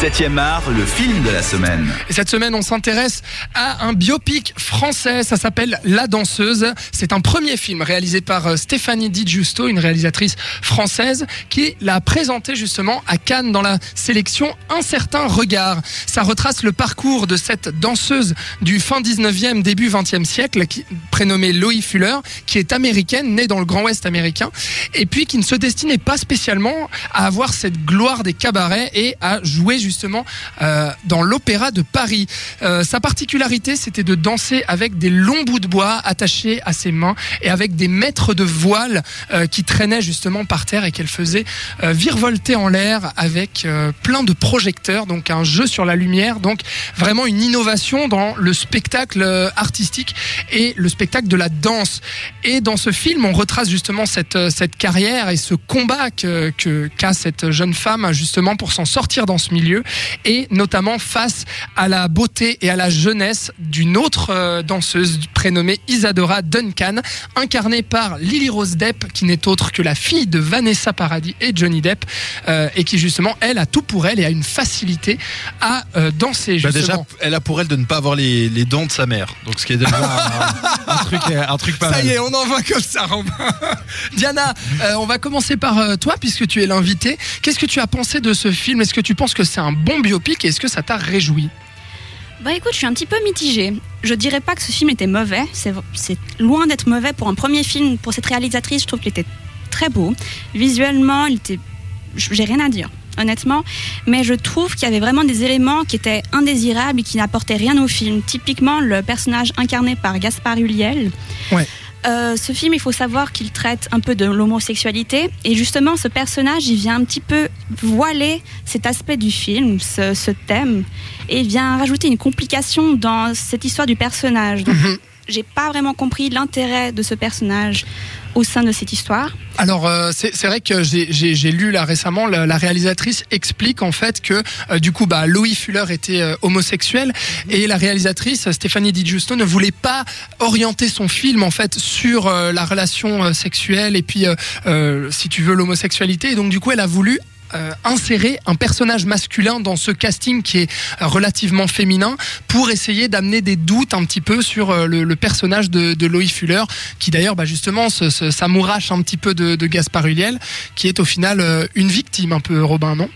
7e art, le film de la semaine. Et cette semaine, on s'intéresse à un biopic français. Ça s'appelle La danseuse. C'est un premier film réalisé par euh, Stéphanie Di Giusto, une réalisatrice française, qui l'a présenté justement à Cannes dans la sélection Un certain regard. Ça retrace le parcours de cette danseuse du fin 19e, début 20e siècle, prénommée Loïe Fuller, qui est américaine, née dans le Grand Ouest américain, et puis qui ne se destinait pas spécialement à avoir cette gloire des cabarets et à jouer justement euh, dans l'Opéra de Paris. Euh, sa particularité, c'était de danser avec des longs bouts de bois attachés à ses mains et avec des mètres de voile euh, qui traînaient justement par terre et qu'elle faisait virevolter en l'air avec plein de projecteurs, donc un jeu sur la lumière, donc vraiment une innovation dans le spectacle artistique et le spectacle de la danse. Et dans ce film, on retrace justement cette, carrière et ce combat que- qu'a cette jeune femme justement pour s'en sortir dans ce milieu et notamment face à la beauté et à la jeunesse d'une autre euh, danseuse prénommée Isadora Duncan, incarnée par Lily Rose Depp, qui n'est autre que la fille de Vanessa Paradis et Johnny Depp, euh, et qui justement, elle a tout pour elle et a une facilité à euh, danser. Bah Justement. déjà, elle a pour elle de ne pas avoir les, les dents de sa mère. Donc, ce qui est déjà un, un truc, un truc pas Ça mal. y est, on en voit comme ça, Robin. Diana, euh, on va commencer par toi, puisque tu es l'invité. Qu'est-ce que tu as pensé de ce film? Est-ce que tu penses que c'est un bon biopic et est-ce que ça t'a réjoui? Bah écoute, je suis un petit peu mitigée. Je dirais pas que ce film était mauvais. C'est loin d'être mauvais pour un premier film. Pour cette réalisatrice, je trouve qu'il était très beau. Visuellement, il était. J'ai rien à dire, honnêtement. Mais je trouve qu'il y avait vraiment des éléments qui étaient indésirables et qui n'apportaient rien au film. Typiquement, le personnage incarné par Gaspard Ulliel. Ouais. Euh, ce film, il faut savoir qu'il traite un peu de l'homosexualité. Et justement, ce personnage, il vient un petit peu voiler cet aspect du film, ce, ce thème, et il vient rajouter une complication dans cette histoire du personnage. Mhm. J'ai pas vraiment compris l'intérêt de ce personnage au sein de cette histoire. Alors euh, c'est vrai que j'ai- lu là récemment, la, réalisatrice explique en fait que euh, du coup bah Louis Fuller était euh, homosexuel et la réalisatrice Stéphanie Di Giusto ne voulait pas orienter son film en fait sur euh, la relation sexuelle et puis si tu veux l'homosexualité et donc du coup elle a voulu euh, insérer un personnage masculin dans ce casting qui est euh, relativement féminin pour essayer d'amener des doutes un petit peu sur euh, le, le personnage de, de Loïc Fuller qui d'ailleurs bah, justement se, se- s'amourache un petit peu de, de Gaspard Ulliel qui est au final euh, une victime un peu Robin non?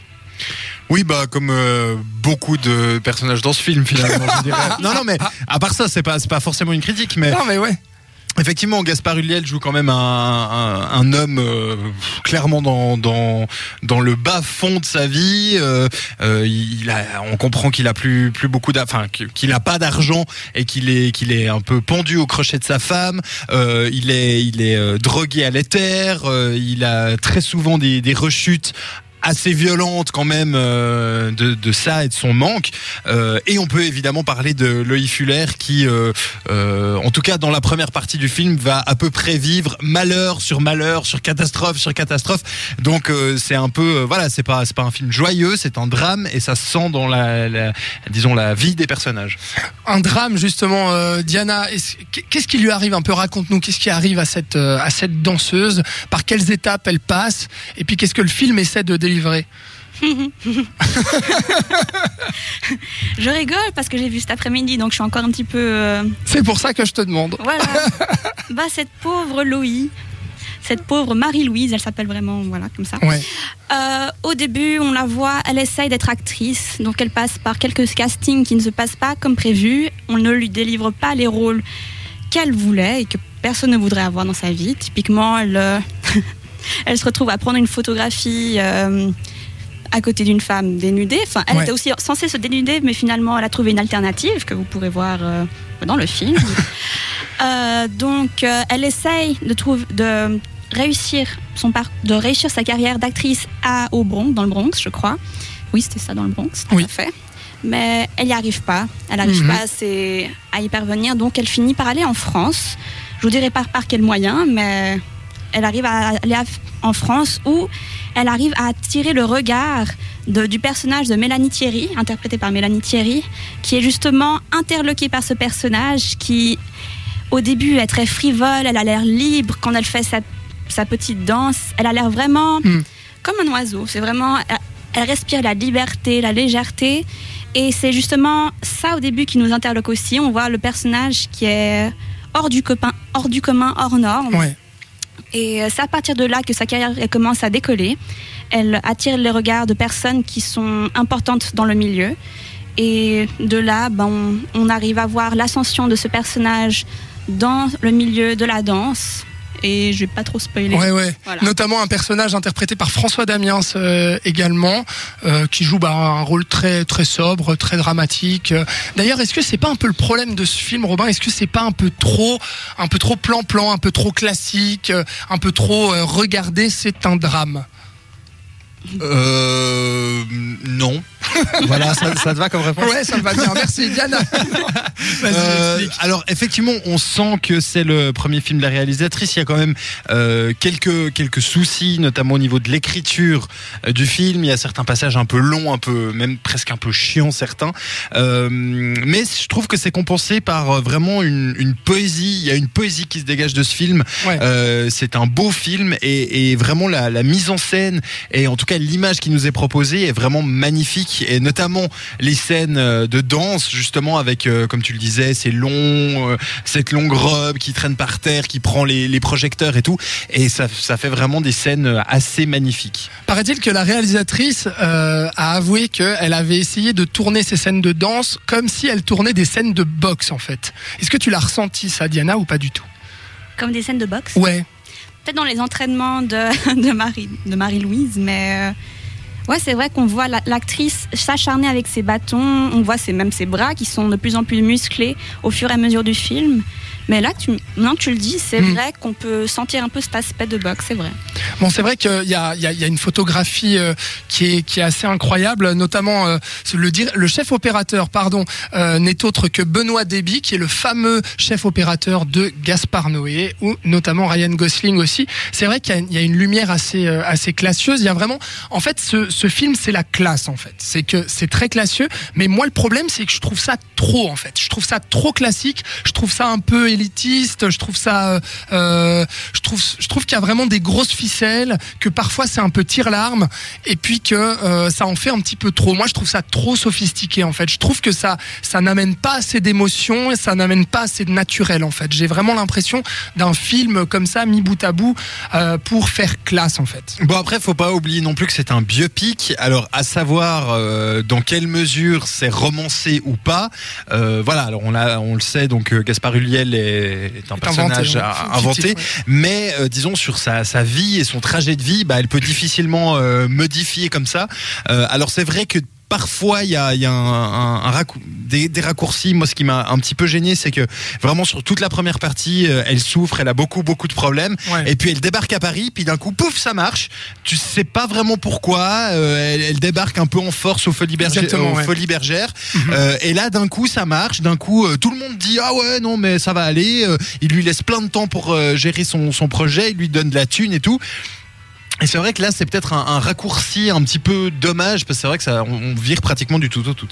Oui, bah comme euh, beaucoup de personnages dans ce film finalement. je dirais. Non, non, mais à part ça, c'est pas, c'est pas forcément une critique, mais Non mais ouais effectivement, Gaspard Ulliel joue quand même un, un, un homme euh, clairement dans, dans dans le bas fond de sa vie. Euh, euh, il a, on comprend qu'il a plus plus beaucoup enfin qu'il a pas d'argent et qu'il est qu'il est un peu pendu au crochet de sa femme. Euh, il est il est euh, drogué à l'éther. euh, il a très souvent des, des rechutes assez violentes quand même euh, de, de ça et de son manque. Euh, et on peut évidemment parler de Loïc Fuller qui, euh, en tout cas dans la première partie du film, va à peu près vivre malheur sur malheur, sur catastrophe sur catastrophe. Donc c'est un peu, voilà, c'est pas c'est pas un film joyeux, c'est un drame et ça se sent dans la, la- disons la vie des personnages. un drame justement euh, Diana est-ce- qu'est-ce qui lui arrive un peu? Raconte-nous qu'est-ce qui arrive à cette à cette danseuse? Par quelles étapes elle passe? Et puis qu'est-ce que le film essaie de délivrer Je rigole parce que j'ai vu cet après-midi, donc je suis encore un petit peu. euh, c'est pour ça que je te demande Voilà. bah, cette pauvre Loï, cette pauvre Marie-Louise, elle s'appelle vraiment, voilà, comme ça. ouais Euh, au début, on la voit, elle essaye d'être actrice, donc elle passe par quelques castings qui ne se passent pas comme prévu. On ne lui délivre pas les rôles qu'elle voulait et que personne ne voudrait avoir dans sa vie. Typiquement, elle, euh, elle se retrouve à prendre une photographie euh, à côté d'une femme dénudée. Enfin, elle Ouais. était aussi censée se dénuder, mais finalement, elle a trouvé une alternative que vous pourrez voir euh, dans le film. Euh, donc, euh, elle essaye de, trouver, de réussir son par- de réussir sa carrière d'actrice à au Bronx, dans le Bronx, je crois. Oui, c'était ça dans le Bronx, tout Oui. à fait. Mais elle n'y arrive pas. Elle n'arrive Mhm. pas assez à y parvenir. Donc, elle finit par aller en France. Je vous dirai pas par quel moyen, mais elle arrive à aller en France où elle arrive à attirer le regard de- du personnage de Mélanie Thierry, interprété par Mélanie Thierry, qui est justement interloquée par ce personnage qui, au début, est très frivole, elle a l'air libre quand elle fait sa, sa petite danse, elle a l'air vraiment Mm. comme un oiseau. C'est vraiment, Elle respire la liberté, la légèreté. Et c'est justement ça au début qui nous interloque aussi. On voit le personnage qui est hors du, copain, hors, du commun, hors norme. Ouais. Et euh, c'est à partir de là que sa carrière commence à décoller. Elle attire les regards de personnes qui sont importantes dans le milieu. Et de là, ben, on arrive à voir l'ascension de ce personnage dans le milieu de la danse. Et je vais pas trop spoiler. Ouais, ouais. Voilà. Notamment un personnage interprété par François Damiens euh, également, euh, qui joue bah, un rôle très très sobre, très dramatique. D'ailleurs, est-ce que c'est pas un peu le problème de ce film, Robin? Est-ce que c'est pas un peu trop, un peu trop plan-plan, un peu trop classique, euh, un peu trop euh, regardé C'est un drame? Euh, non. voilà, ça, ça te va comme réponse Ouais, ça me va bien. Merci, Diana. Euh, alors effectivement, on sent que c'est le premier film de la réalisatrice. Il y a quand même euh, quelques quelques soucis, notamment au niveau de l'écriture euh, du film. Il y a certains passages un peu longs, un peu même presque un peu chiants certains. Euh, mais je trouve que c'est compensé par vraiment une, une poésie. Il y a une poésie qui se dégage de ce film. Ouais. Euh, c'est un beau film et, et vraiment la, la mise en scène et en tout cas l'image qui nous est proposée est vraiment magnifique et notamment les scènes euh, de danse justement avec euh, comme tu le disais ces longs euh, cette longue robe qui traîne par terre qui prend les, les projecteurs et tout et ça, ça fait vraiment des scènes assez magnifiques Paraît-il que la réalisatrice euh, a avoué qu'elle avait essayé de tourner ces scènes de danse comme si elle tournait des scènes de boxe en fait. Est-ce que tu l'as ressenti ça, Diana, ou pas du tout? Comme des scènes de boxe? Ouais. Peut-être dans les entraînements de, de Marie, de Marie-Louise, mais euh, ouais, c'est vrai qu'on voit la- l'actrice s'acharner avec ses bâtons, on voit ses, même ses bras qui sont de plus en plus musclés au fur et à mesure du film. Mais là, tu, maintenant que tu le dis, c'est Mm. vrai qu'on peut sentir un peu cet aspect de boxe, c'est vrai. Bon, c'est vrai qu'il y a, il y, a, y a une photographie euh, qui, est, qui est assez incroyable, notamment euh, le, le chef opérateur, pardon, euh, n'est autre que Benoît Déby, qui est le fameux chef opérateur de Gaspard Noé, ou notamment Ryan Gosling aussi. C'est vrai qu'il y a, une lumière assez, assez classieuse. Il y a vraiment, en fait, ce, ce film, c'est la classe, en fait. C'est que c'est très classieux, mais moi, le problème, c'est que je trouve ça trop, en fait. Je trouve ça trop classique. Je trouve ça un peu élitiste. Je trouve ça, euh, je trouve, je trouve qu'il y a vraiment des grosses ficelles, que parfois c'est un peu tire-larme, et puis que euh, ça en fait un petit peu trop. Moi, je trouve ça trop sophistiqué, en fait. Je trouve que ça, ça n'amène pas assez d'émotion et ça n'amène pas assez de naturel, en fait. J'ai vraiment l'impression d'un film comme ça, mis bout à bout, euh, pour faire classe, en fait. Bon après, faut pas oublier non plus que c'est un biopic. Alors à savoir euh, dans quelle mesure c'est romancé ou pas. Euh, voilà. Alors on l'a, on le sait. Donc euh, Gaspard Ulliel est, est un Est personnage inventé, inventé. Fictif, ouais. Mais euh, disons sur sa, sa vie et son trajet de vie, bah, elle peut difficilement euh, modifier comme ça. Euh, alors c'est vrai que Parfois, il y a, y a un, un- un raccour- des, des raccourcis. Moi, ce qui m'a un petit peu gêné, c'est que vraiment sur toute la première partie, euh, elle souffre, elle a beaucoup, beaucoup de problèmes. Ouais. Et puis elle débarque à Paris, puis d'un coup, pouf, ça marche. Tu sais pas vraiment pourquoi. euh, elle, elle débarque un peu en force aux Folies Bergères. Exactement, aux ouais. Folies Bergères. Euh, et là, d'un coup, ça marche. D'un coup, euh, tout le monde dit ah ouais, non, mais ça va aller. Il lui laisse plein de temps pour gérer son, son projet. Il lui donne de la thune et tout. Et c'est vrai que là, c'est peut-être un, raccourci un petit peu dommage, parce que c'est vrai que ça, on vire pratiquement du tout au tout.